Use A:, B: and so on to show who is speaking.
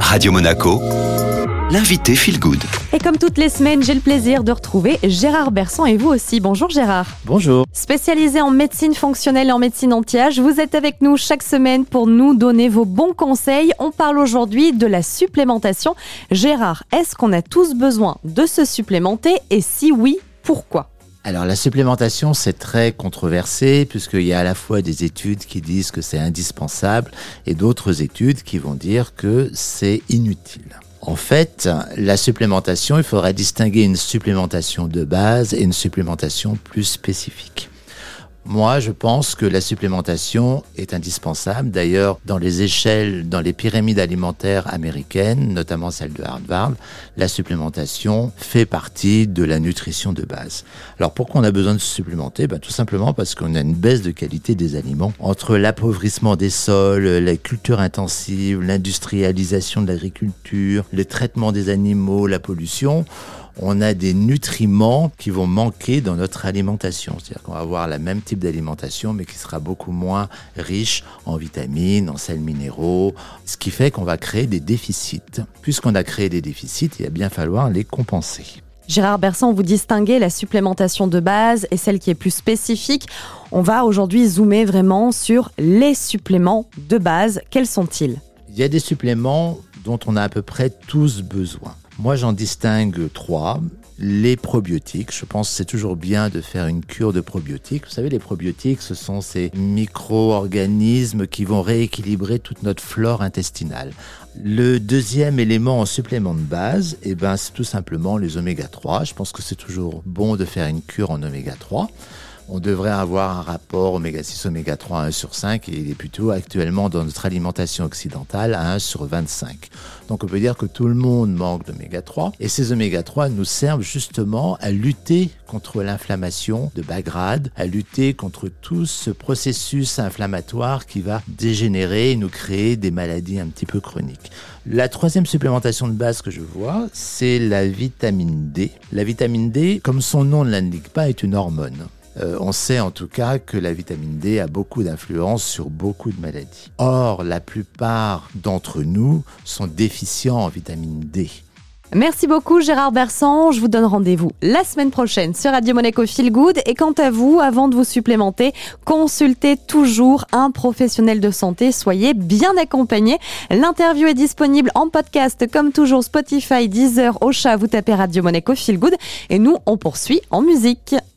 A: Radio Monaco, l'invité Feel Good.
B: Et comme toutes les semaines, j'ai le plaisir de retrouver Gérard Bersan et vous aussi. Bonjour Gérard.
C: Bonjour.
B: Spécialisé en médecine fonctionnelle et en médecine anti-âge, vous êtes avec nous chaque semaine pour nous donner vos bons conseils. On parle aujourd'hui de la supplémentation. Gérard, est-ce qu'on a tous besoin de se supplémenter? Et si oui, pourquoi?
C: Alors la supplémentation, c'est très controversé puisqu'il y a à la fois des études qui disent que c'est indispensable et d'autres études qui vont dire que c'est inutile. En fait, la supplémentation, il faudrait distinguer une supplémentation de base et une supplémentation plus spécifique. Moi, je pense que la supplémentation est indispensable. D'ailleurs, dans les échelles, dans les pyramides alimentaires américaines, notamment celle de Harvard, la supplémentation fait partie de la nutrition de base. Alors pourquoi on a besoin de se supplémenter? Ben, Tout simplement parce qu'on a une baisse de qualité des aliments. Entre l'appauvrissement des sols, la culture intensive, l'industrialisation de l'agriculture, le traitement des animaux, la pollution, on a des nutriments qui vont manquer dans notre alimentation. C'est-à-dire qu'on va avoir le même type d'alimentation, mais qui sera beaucoup moins riche en vitamines, en sels minéraux, ce qui fait qu'on va créer des déficits. Puisqu'on a créé des déficits, il va bien falloir les compenser.
B: Gérard Bersan, vous distinguez la supplémentation de base et celle qui est plus spécifique. On va aujourd'hui zoomer vraiment sur les suppléments de base. Quels sont-ils?
C: Il y a des suppléments dont on a à peu près tous besoin. Moi, j'en distingue trois. Les probiotiques, je pense que c'est toujours bien de faire une cure de probiotiques. Vous savez, les probiotiques, ce sont ces micro-organismes qui vont rééquilibrer toute notre flore intestinale. Le deuxième élément en supplément de base, eh ben, c'est tout simplement les oméga 3. Je pense que c'est toujours bon de faire une cure en oméga 3 on devrait avoir un rapport oméga 6, oméga 3 à 1 sur 5 et il est plutôt actuellement dans notre alimentation occidentale à 1 sur 25. Donc on peut dire que tout le monde manque d'oméga 3 et ces oméga 3 nous servent justement à lutter contre l'inflammation de bas grade, à lutter contre tout ce processus inflammatoire qui va dégénérer et nous créer des maladies un petit peu chroniques. La troisième supplémentation de base que je vois, c'est la vitamine D. La vitamine D, comme son nom ne l'indique pas, est une hormone. Euh, on sait en tout cas que la vitamine D a beaucoup d'influence sur beaucoup de maladies. Or, la plupart d'entre nous sont déficients en vitamine D.
B: Merci beaucoup Gérard Bersan. Je vous donne rendez-vous la semaine prochaine sur Radio Monaco Feel Good. Et quant à vous, avant de vous supplémenter, consultez toujours un professionnel de santé. Soyez bien accompagné. L'interview est disponible en podcast comme toujours Spotify, Deezer, Ocha. Vous tapez Radio Monaco Feel Good. Et nous, on poursuit en musique.